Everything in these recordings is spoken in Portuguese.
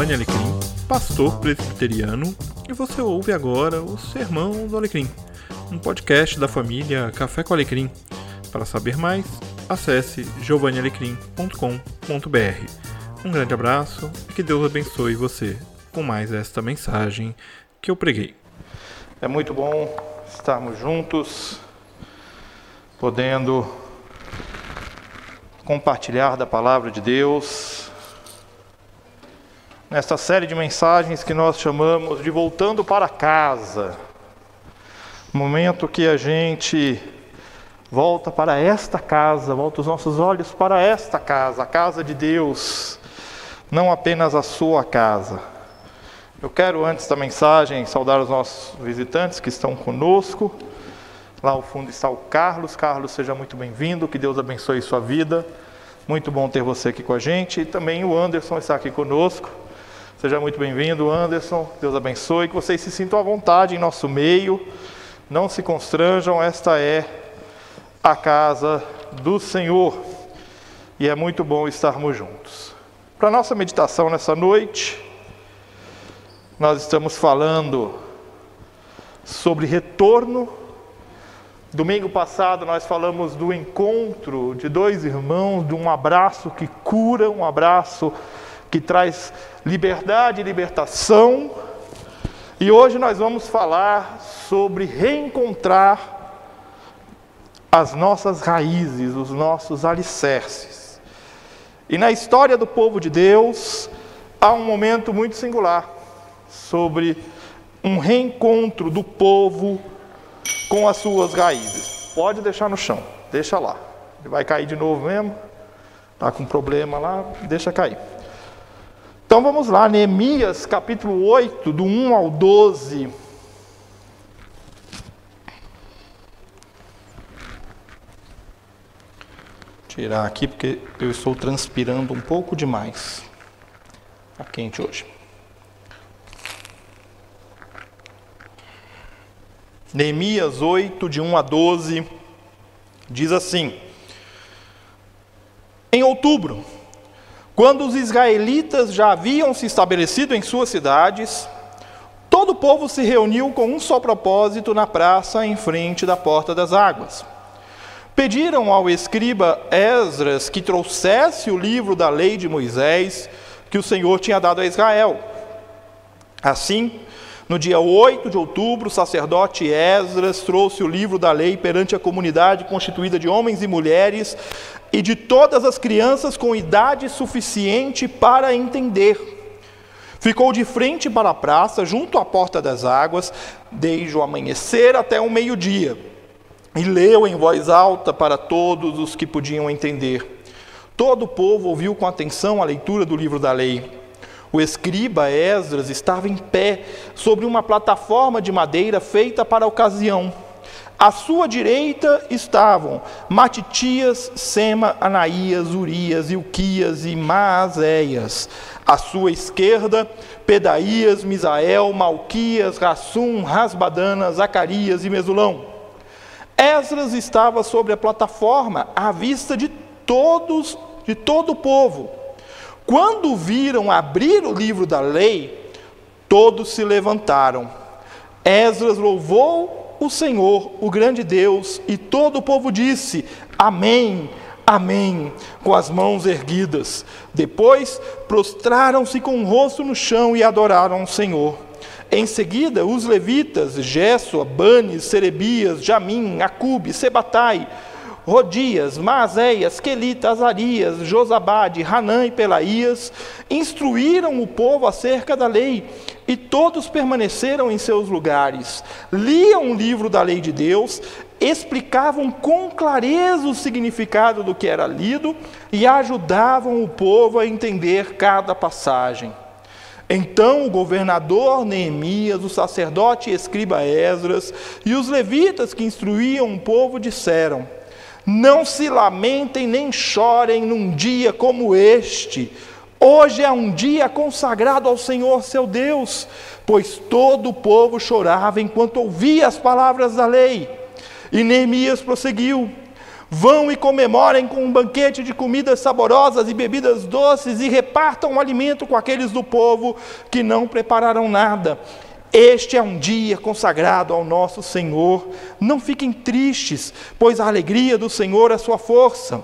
Giovanni Alecrim, pastor presbiteriano, e você ouve agora o Sermão do Alecrim, um podcast da família Café com Alecrim. Para saber mais, acesse giovannialecrim.com.br. Um grande abraço e que Deus abençoe você com mais esta mensagem que eu preguei. É muito bom estarmos juntos, podendo compartilhar da palavra de Deus, nesta série de mensagens que nós chamamos de Voltando para Casa. Momento que a gente volta para esta casa, volta os nossos olhos para esta casa, a casa de Deus, não apenas a sua casa. Eu quero, antes da mensagem, saudar os nossos visitantes que estão conosco. Lá ao fundo está o Carlos. Carlos, seja muito bem-vindo, que Deus abençoe sua vida. Muito bom ter você aqui com a gente. E também o Anderson está aqui conosco. Seja muito bem-vindo, Anderson. Deus abençoe. Que vocês se sintam à vontade em nosso meio. Não se constranjam, esta é a casa do Senhor. E é muito bom estarmos juntos. Para nossa meditação nessa noite, nós estamos falando sobre retorno. Domingo passado nós falamos do encontro de dois irmãos, de um abraço que cura, um abraço traz liberdade e libertação. E hoje nós vamos falar sobre reencontrar as nossas raízes, os nossos alicerces. E na história do povo de Deus há um momento muito singular sobre um reencontro do povo com as suas raízes. Pode deixar no chão, deixa lá. Ele vai cair de novo mesmo. Está com problema lá, deixa cair. Então vamos lá, Neemias capítulo 8, do 1 ao 12. Tirar aqui porque eu estou transpirando um pouco demais. Está quente hoje. Neemias 8, de 1 a 12, diz assim: Em outubro, quando os israelitas já haviam se estabelecido em suas cidades, todo o povo se reuniu com um só propósito na praça em frente da porta das águas. Pediram ao escriba Esdras que trouxesse o livro da lei de Moisés que o Senhor tinha dado a Israel. Assim, no dia 8 de outubro, o sacerdote Esdras trouxe o livro da lei perante a comunidade constituída de homens e mulheres e de todas as crianças com idade suficiente para entender. Ficou de frente para a praça, junto à porta das águas, desde o amanhecer até o meio-dia, e leu em voz alta para todos os que podiam entender. Todo o povo ouviu com atenção a leitura do livro da lei. O escriba Esdras estava em pé sobre uma plataforma de madeira feita para a ocasião. À sua direita estavam Matitias, Sema, Anaías, Urias, Ilquias e Maazéias. À sua esquerda, Pedaías, Misael, Malquias, Rassum, Rasbadana, Zacarias e Mesulão. Esdras estava sobre a plataforma à vista de todos, de todo o povo. Quando viram abrir o livro da lei, todos se levantaram. Esdras louvou o Senhor, o grande Deus, e todo o povo disse: Amém, Amém, com as mãos erguidas. Depois prostraram-se com o rosto no chão e adoraram o Senhor. Em seguida, os levitas, Gesso, Banes, Serebias, Jamim, Acube, Sebatai, Rodias, Maazéias, Quelita, Azarias, Josabade, Hanã e Pelaías, instruíram o povo acerca da lei, e todos permaneceram em seus lugares, liam o livro da lei de Deus, explicavam com clareza o significado do que era lido e ajudavam o povo a entender cada passagem. Então o governador Neemias, o sacerdote e escriba Esdras e os levitas que instruíam o povo disseram: não se lamentem nem chorem num dia como este. Hoje é um dia consagrado ao Senhor seu Deus, pois todo o povo chorava enquanto ouvia as palavras da lei. E Neemias prosseguiu: Vão e comemorem com um banquete de comidas saborosas e bebidas doces e repartam o alimento com aqueles do povo que não prepararam nada. Este é um dia consagrado ao nosso Senhor. Não fiquem tristes, pois a alegria do Senhor é sua força.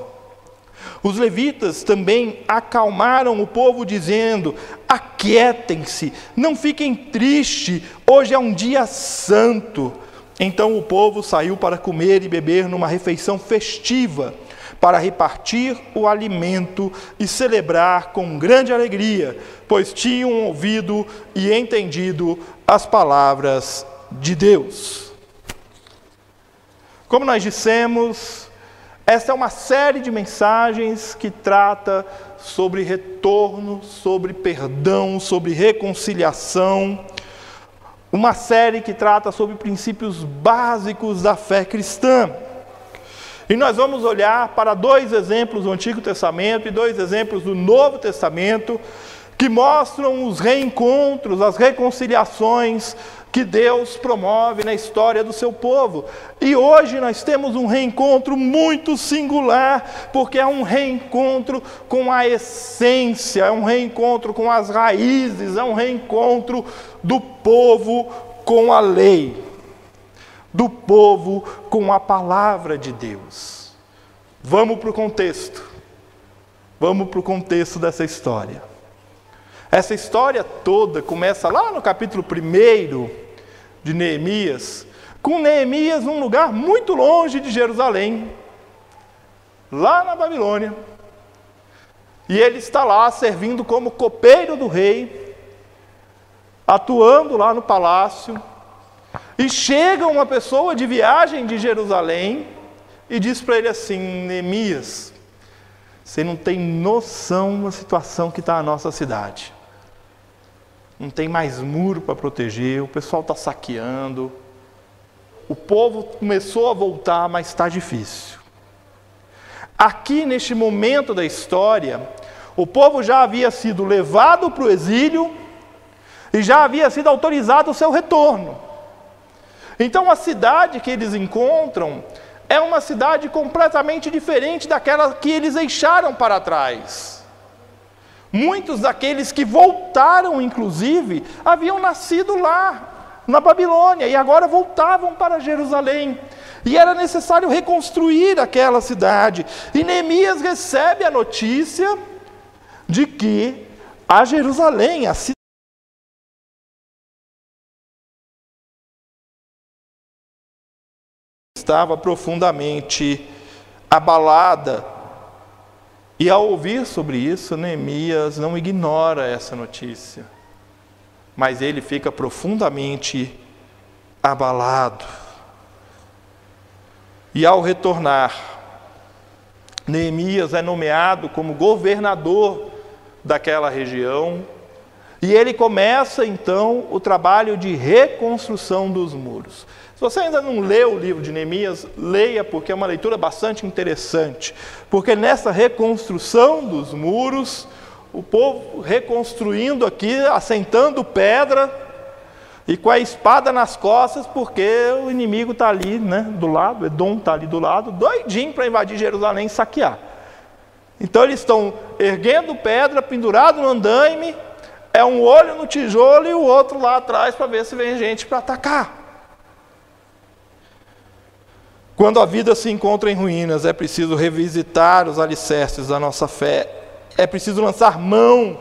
Os levitas também acalmaram o povo, dizendo: Aquietem-se, não fiquem tristes, hoje é um dia santo. Então o povo saiu para comer e beber numa refeição festiva, para repartir o alimento e celebrar com grande alegria, pois tinham ouvido e entendido as palavras de Deus. Como nós dissemos, esta é uma série de mensagens que trata sobre retorno, sobre perdão, sobre reconciliação uma série que trata sobre princípios básicos da fé cristã. E nós vamos olhar para dois exemplos do Antigo Testamento e dois exemplos do Novo Testamento que mostram os reencontros, as reconciliações que Deus promove na história do seu povo. E hoje nós temos um reencontro muito singular, porque é um reencontro com a essência, é um reencontro com as raízes, é um reencontro do povo com a lei, do povo com a palavra de Deus. Vamos para o contexto. Vamos para o contexto dessa história. Essa história toda começa lá no capítulo 1 de Neemias, com Neemias num lugar muito longe de Jerusalém, lá na Babilônia. E ele está lá servindo como copeiro do rei, atuando lá no palácio. E chega uma pessoa de viagem de Jerusalém e diz para ele assim: Neemias, você não tem noção da situação que está a nossa cidade não tem mais muro para proteger, o pessoal está saqueando, o povo começou a voltar, mas está difícil. Aqui, neste momento da história, o povo já havia sido levado para o exílio e já havia sido autorizado o seu retorno. Então, a cidade que eles encontram é uma cidade completamente diferente daquela que eles deixaram para trás. Muitos daqueles que voltaram, inclusive, haviam nascido lá, na Babilônia, e agora voltavam para Jerusalém. E era necessário reconstruir aquela cidade. E Neemias recebe a notícia de que a Jerusalém, a cidade, estava profundamente abalada e ao ouvir sobre isso, Neemias não ignora essa notícia, mas ele fica profundamente abalado. E ao retornar, Neemias é nomeado como governador daquela região, e ele começa então o trabalho de reconstrução dos muros. Se você ainda não leu o livro de Neemias, leia, porque é uma leitura bastante interessante. Porque nessa reconstrução dos muros, o povo reconstruindo aqui, assentando pedra e com a espada nas costas, porque o inimigo está ali né, do lado, Edom está ali do lado, doidinho para invadir Jerusalém e saquear. Então eles estão erguendo pedra, pendurado no andaime, é um olho no tijolo e o outro lá atrás para ver se vem gente para atacar. Quando a vida se encontra em ruínas, é preciso revisitar os alicerces da nossa fé, é preciso lançar mão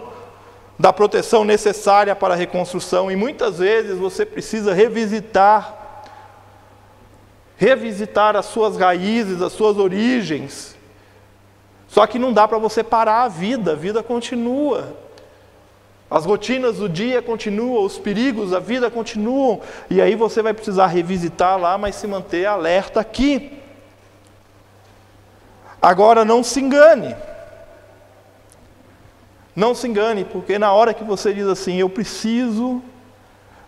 da proteção necessária para a reconstrução, e muitas vezes você precisa revisitar revisitar as suas raízes, as suas origens. Só que não dá para você parar a vida, a vida continua. As rotinas do dia continuam, os perigos da vida continuam, e aí você vai precisar revisitar lá, mas se manter alerta aqui. Agora não se engane. Não se engane, porque na hora que você diz assim, eu preciso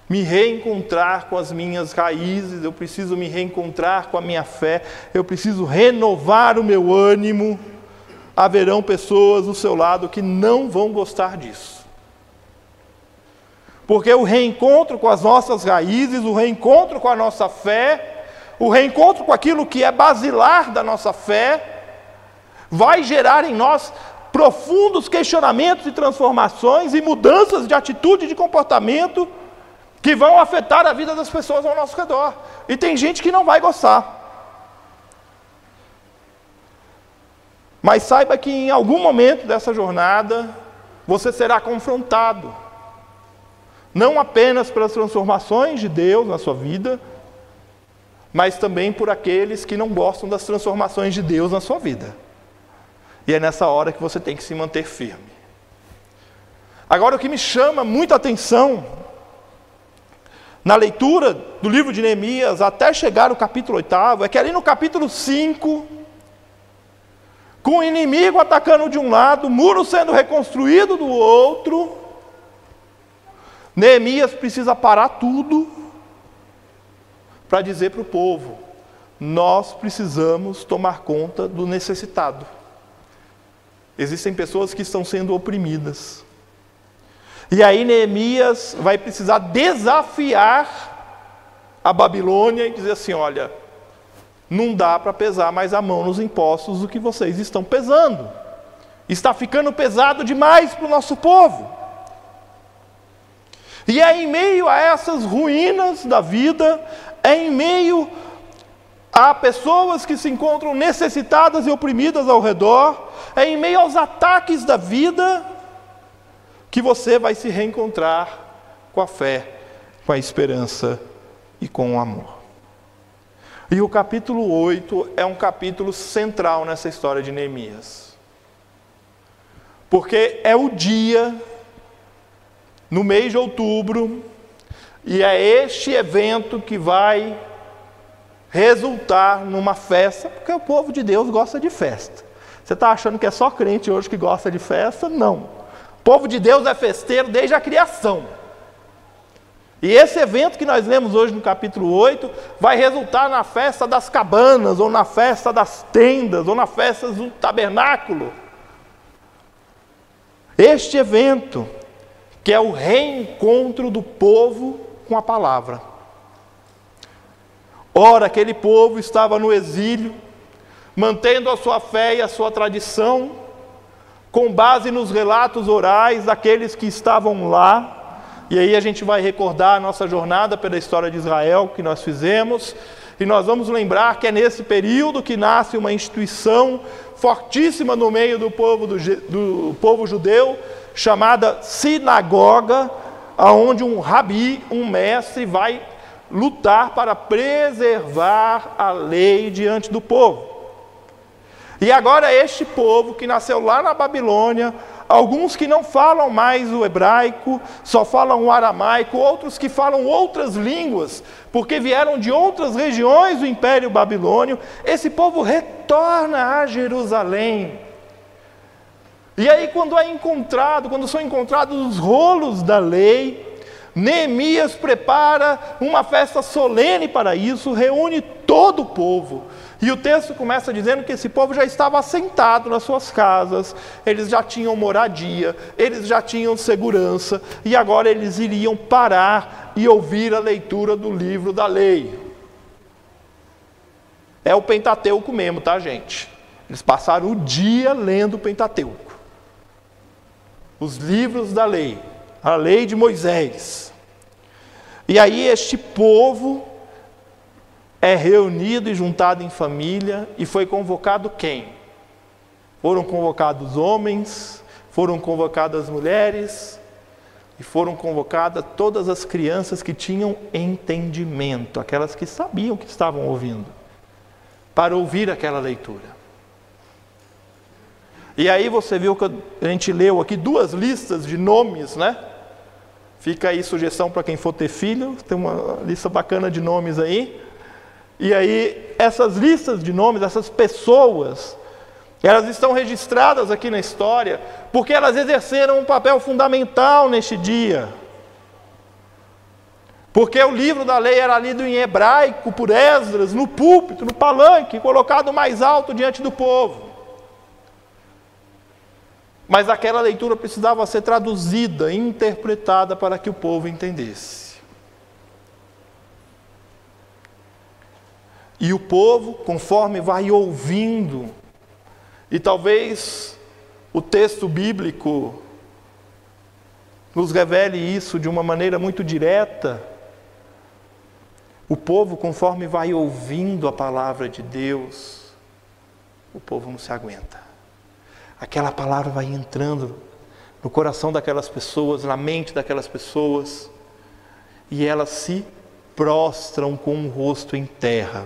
me reencontrar com as minhas raízes, eu preciso me reencontrar com a minha fé, eu preciso renovar o meu ânimo, haverão pessoas do seu lado que não vão gostar disso. Porque o reencontro com as nossas raízes, o reencontro com a nossa fé, o reencontro com aquilo que é basilar da nossa fé, vai gerar em nós profundos questionamentos e transformações e mudanças de atitude e de comportamento que vão afetar a vida das pessoas ao nosso redor. E tem gente que não vai gostar. Mas saiba que em algum momento dessa jornada você será confrontado, não apenas pelas transformações de Deus na sua vida, mas também por aqueles que não gostam das transformações de Deus na sua vida. E é nessa hora que você tem que se manter firme. Agora, o que me chama muita atenção na leitura do livro de Neemias até chegar no capítulo 8 é que ali no capítulo 5, com o inimigo atacando de um lado, o muro sendo reconstruído do outro, Neemias precisa parar tudo para dizer para o povo: nós precisamos tomar conta do necessitado. Existem pessoas que estão sendo oprimidas. E aí Neemias vai precisar desafiar a Babilônia e dizer assim: olha, não dá para pesar mais a mão nos impostos do que vocês estão pesando. Está ficando pesado demais para o nosso povo. E é em meio a essas ruínas da vida, é em meio a pessoas que se encontram necessitadas e oprimidas ao redor, é em meio aos ataques da vida que você vai se reencontrar com a fé, com a esperança e com o amor. E o capítulo 8 é um capítulo central nessa história de Neemias. Porque é o dia, no mês de outubro, e é este evento que vai resultar numa festa, porque o povo de Deus gosta de festa. Você está achando que é só crente hoje que gosta de festa? Não. O povo de Deus é festeiro desde a criação. E esse evento que nós lemos hoje no capítulo 8 vai resultar na festa das cabanas, ou na festa das tendas, ou na festa do tabernáculo. Este evento, que é o reencontro do povo com a palavra. Ora, aquele povo estava no exílio, mantendo a sua fé e a sua tradição, com base nos relatos orais daqueles que estavam lá, e aí a gente vai recordar a nossa jornada pela história de Israel que nós fizemos, e nós vamos lembrar que é nesse período que nasce uma instituição fortíssima no meio do povo, do, do povo judeu, chamada sinagoga, aonde um rabi, um mestre, vai lutar para preservar a lei diante do povo. E agora este povo que nasceu lá na Babilônia, alguns que não falam mais o hebraico, só falam o aramaico, outros que falam outras línguas, porque vieram de outras regiões do Império Babilônio, esse povo retorna a Jerusalém. E aí, quando é encontrado, quando são encontrados os rolos da lei, Neemias prepara uma festa solene para isso, reúne todo o povo. E o texto começa dizendo que esse povo já estava assentado nas suas casas, eles já tinham moradia, eles já tinham segurança, e agora eles iriam parar e ouvir a leitura do livro da lei. É o Pentateuco mesmo, tá, gente? Eles passaram o dia lendo o Pentateuco. Os livros da lei, a lei de Moisés. E aí este povo é reunido e juntado em família e foi convocado quem? Foram convocados homens, foram convocadas mulheres e foram convocadas todas as crianças que tinham entendimento, aquelas que sabiam que estavam ouvindo, para ouvir aquela leitura. E aí você viu que a gente leu aqui duas listas de nomes, né? Fica aí sugestão para quem for ter filho, tem uma lista bacana de nomes aí. E aí, essas listas de nomes, essas pessoas, elas estão registradas aqui na história, porque elas exerceram um papel fundamental neste dia. Porque o livro da lei era lido em hebraico por Esdras, no púlpito, no palanque, colocado mais alto diante do povo. Mas aquela leitura precisava ser traduzida, interpretada para que o povo entendesse. E o povo, conforme vai ouvindo, e talvez o texto bíblico nos revele isso de uma maneira muito direta, o povo, conforme vai ouvindo a palavra de Deus, o povo não se aguenta. Aquela palavra vai entrando no coração daquelas pessoas, na mente daquelas pessoas, e elas se prostram com o rosto em terra.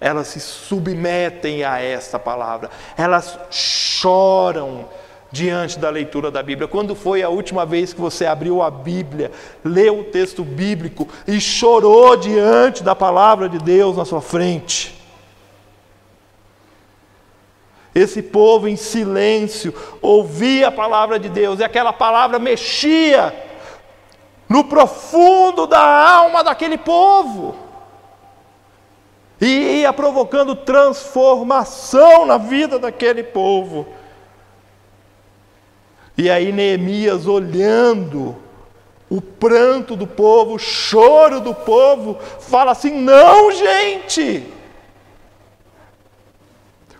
Elas se submetem a esta palavra. Elas choram diante da leitura da Bíblia. Quando foi a última vez que você abriu a Bíblia, leu o texto bíblico e chorou diante da palavra de Deus na sua frente? Esse povo em silêncio ouvia a palavra de Deus e aquela palavra mexia no profundo da alma daquele povo e ia provocando transformação na vida daquele povo. E aí Neemias olhando o pranto do povo, o choro do povo, fala assim: não, gente.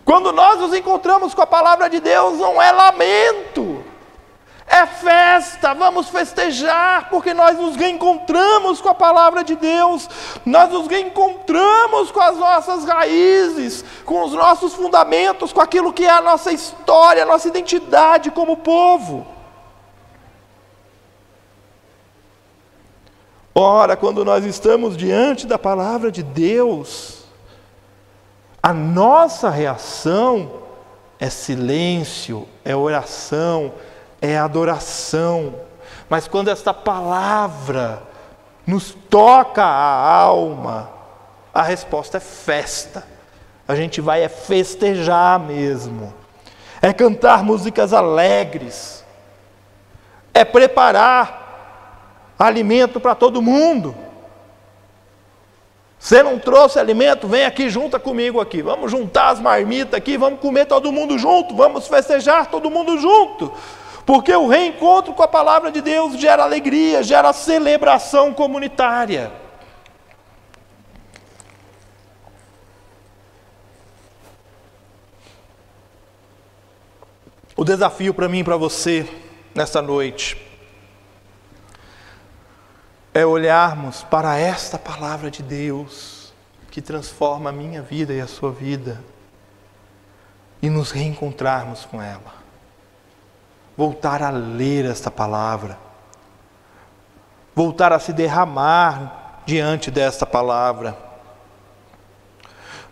Quando nós nos encontramos com a palavra de Deus, não é lamento, é festa, vamos festejar, porque nós nos reencontramos com a palavra de Deus, nós nos reencontramos com as nossas raízes, com os nossos fundamentos, com aquilo que é a nossa história, a nossa identidade como povo. Ora, quando nós estamos diante da palavra de Deus, a nossa reação é silêncio, é oração, é adoração. Mas quando esta palavra nos toca a alma, a resposta é festa. A gente vai é festejar mesmo. É cantar músicas alegres. É preparar alimento para todo mundo. Você não trouxe alimento? Vem aqui, junta comigo aqui. Vamos juntar as marmitas aqui, vamos comer todo mundo junto, vamos festejar todo mundo junto. Porque o reencontro com a palavra de Deus gera alegria, gera celebração comunitária. O desafio para mim e para você nesta noite é olharmos para esta palavra de Deus que transforma a minha vida e a sua vida e nos reencontrarmos com ela voltar a ler esta palavra, voltar a se derramar diante desta palavra,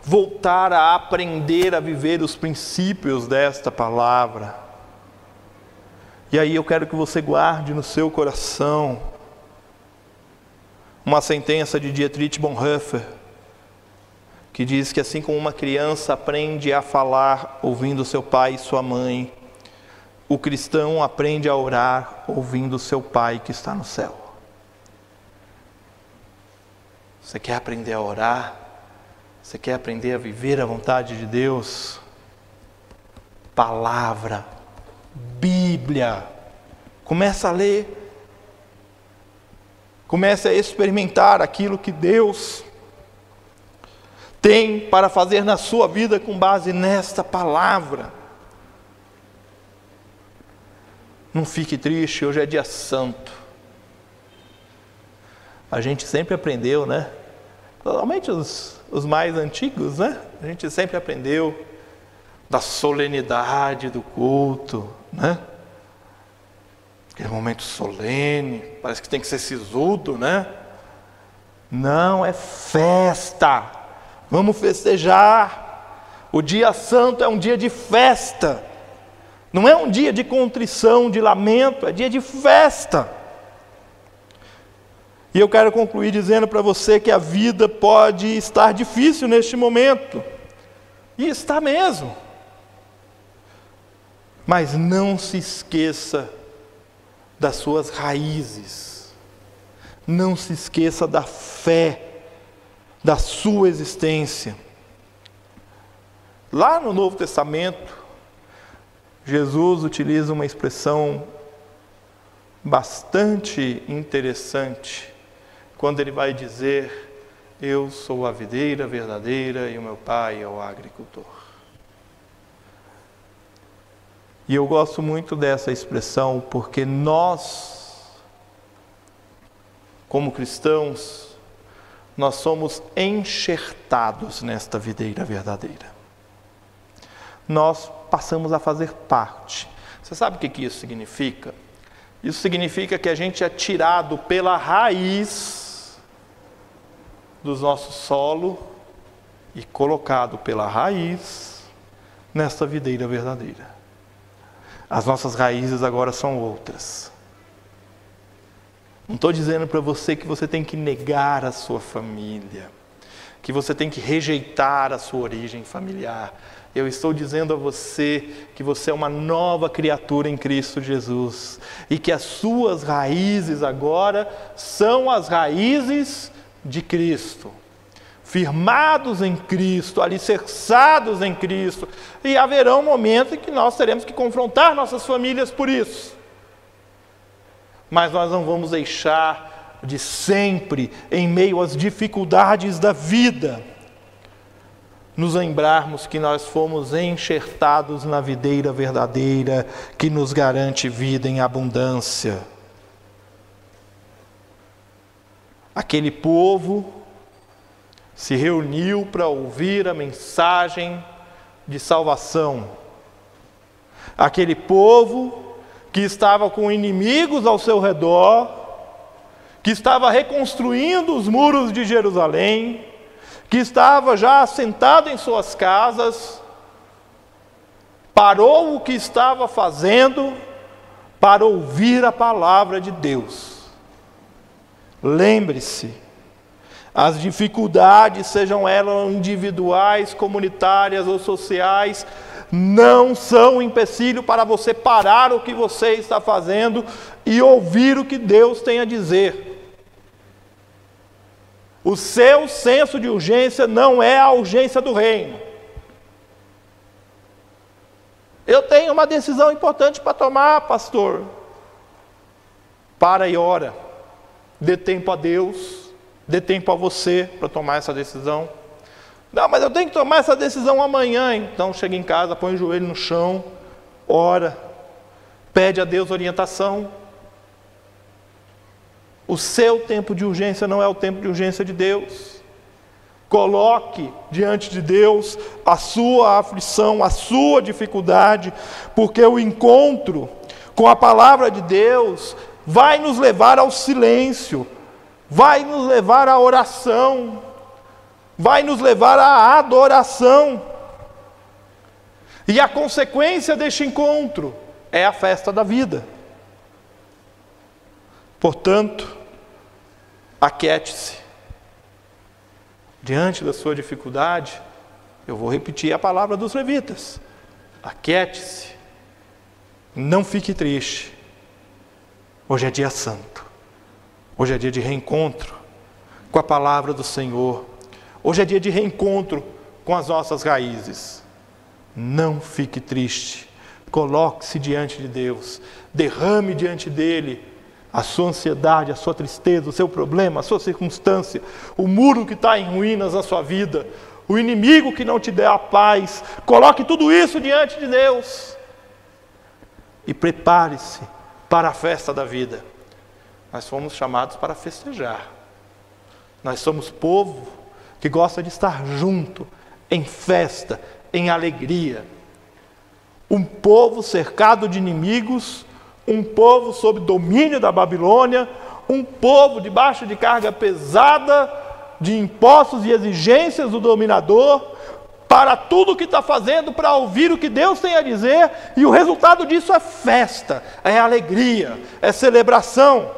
voltar a aprender a viver os princípios desta palavra. E aí eu quero que você guarde no seu coração uma sentença de Dietrich Bonhoeffer, que diz que assim como uma criança aprende a falar ouvindo seu pai e sua mãe, o cristão aprende a orar ouvindo seu Pai que está no céu. Você quer aprender a orar? Você quer aprender a viver a vontade de Deus? Palavra, Bíblia. Começa a ler. Comece a experimentar aquilo que Deus tem para fazer na sua vida com base nesta palavra. Não fique triste, hoje é dia santo. A gente sempre aprendeu, né? Normalmente os, os mais antigos, né? A gente sempre aprendeu da solenidade do culto, né? Aquele momento solene, parece que tem que ser sisudo, né? Não, é festa. Vamos festejar. O dia santo é um dia de festa. Não é um dia de contrição, de lamento, é dia de festa. E eu quero concluir dizendo para você que a vida pode estar difícil neste momento. E está mesmo. Mas não se esqueça das suas raízes. Não se esqueça da fé, da sua existência. Lá no Novo Testamento, Jesus utiliza uma expressão bastante interessante quando ele vai dizer: Eu sou a videira verdadeira e o meu pai é o agricultor. E eu gosto muito dessa expressão porque nós, como cristãos, nós somos enxertados nesta videira verdadeira. Nós passamos a fazer parte. Você sabe o que isso significa? Isso significa que a gente é tirado pela raiz do nosso solo e colocado pela raiz nesta videira verdadeira. As nossas raízes agora são outras. Não estou dizendo para você que você tem que negar a sua família, que você tem que rejeitar a sua origem familiar. Eu estou dizendo a você que você é uma nova criatura em Cristo Jesus e que as suas raízes agora são as raízes de Cristo. Firmados em Cristo, alicerçados em Cristo, e haverá um momento em que nós teremos que confrontar nossas famílias por isso. Mas nós não vamos deixar de sempre, em meio às dificuldades da vida, nos lembrarmos que nós fomos enxertados na videira verdadeira que nos garante vida em abundância. Aquele povo se reuniu para ouvir a mensagem de salvação. Aquele povo que estava com inimigos ao seu redor, que estava reconstruindo os muros de Jerusalém, que estava já assentado em suas casas, parou o que estava fazendo para ouvir a palavra de Deus. Lembre-se, as dificuldades, sejam elas individuais, comunitárias ou sociais, não são empecilho para você parar o que você está fazendo e ouvir o que Deus tem a dizer. O seu senso de urgência não é a urgência do reino. Eu tenho uma decisão importante para tomar, pastor. Para e ora. Dê tempo a Deus, dê tempo a você para tomar essa decisão. Não, mas eu tenho que tomar essa decisão amanhã. Então chega em casa, põe o joelho no chão, ora, pede a Deus orientação. O seu tempo de urgência não é o tempo de urgência de Deus. Coloque diante de Deus a sua aflição, a sua dificuldade, porque o encontro com a palavra de Deus vai nos levar ao silêncio, vai nos levar à oração, vai nos levar à adoração. E a consequência deste encontro é a festa da vida. Portanto, Aquiete-se. Diante da sua dificuldade, eu vou repetir a palavra dos levitas. Aquiete-se. Não fique triste. Hoje é dia santo. Hoje é dia de reencontro com a palavra do Senhor. Hoje é dia de reencontro com as nossas raízes. Não fique triste. Coloque-se diante de Deus. Derrame diante dele a sua ansiedade, a sua tristeza, o seu problema, a sua circunstância, o muro que está em ruínas na sua vida, o inimigo que não te der a paz. Coloque tudo isso diante de Deus e prepare-se para a festa da vida. Nós fomos chamados para festejar. Nós somos povo que gosta de estar junto, em festa, em alegria. Um povo cercado de inimigos um povo sob domínio da Babilônia, um povo debaixo de carga pesada de impostos e exigências do dominador, para tudo o que está fazendo, para ouvir o que Deus tem a dizer, e o resultado disso é festa, é alegria, é celebração,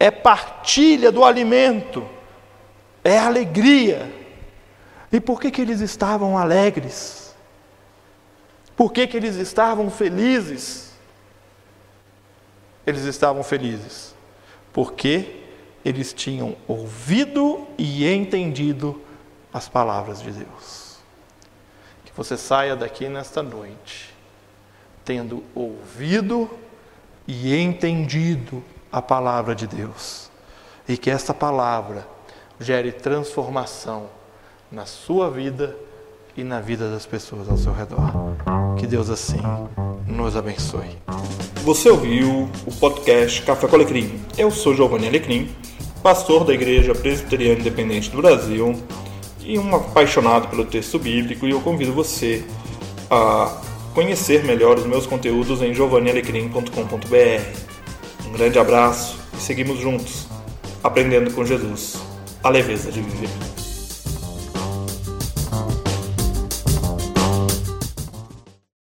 é partilha do alimento, é alegria. E por que, que eles estavam alegres? Por que, que eles estavam felizes? Eles estavam felizes porque eles tinham ouvido e entendido as palavras de Deus. Que você saia daqui nesta noite tendo ouvido e entendido a palavra de Deus. e que esta palavra gere transformação na sua vida e na vida das pessoas ao seu redor. Que Deus assim nos abençoe. Você ouviu o podcast Café com Alecrim. Eu sou Giovanni Alecrim, pastor da Igreja Presbiteriana Independente do Brasil e um apaixonado pelo texto bíblico e eu convido você a conhecer melhor os meus conteúdos em giovannialecrim.com.br. Um grande abraço e seguimos juntos, aprendendo com Jesus a leveza de viver.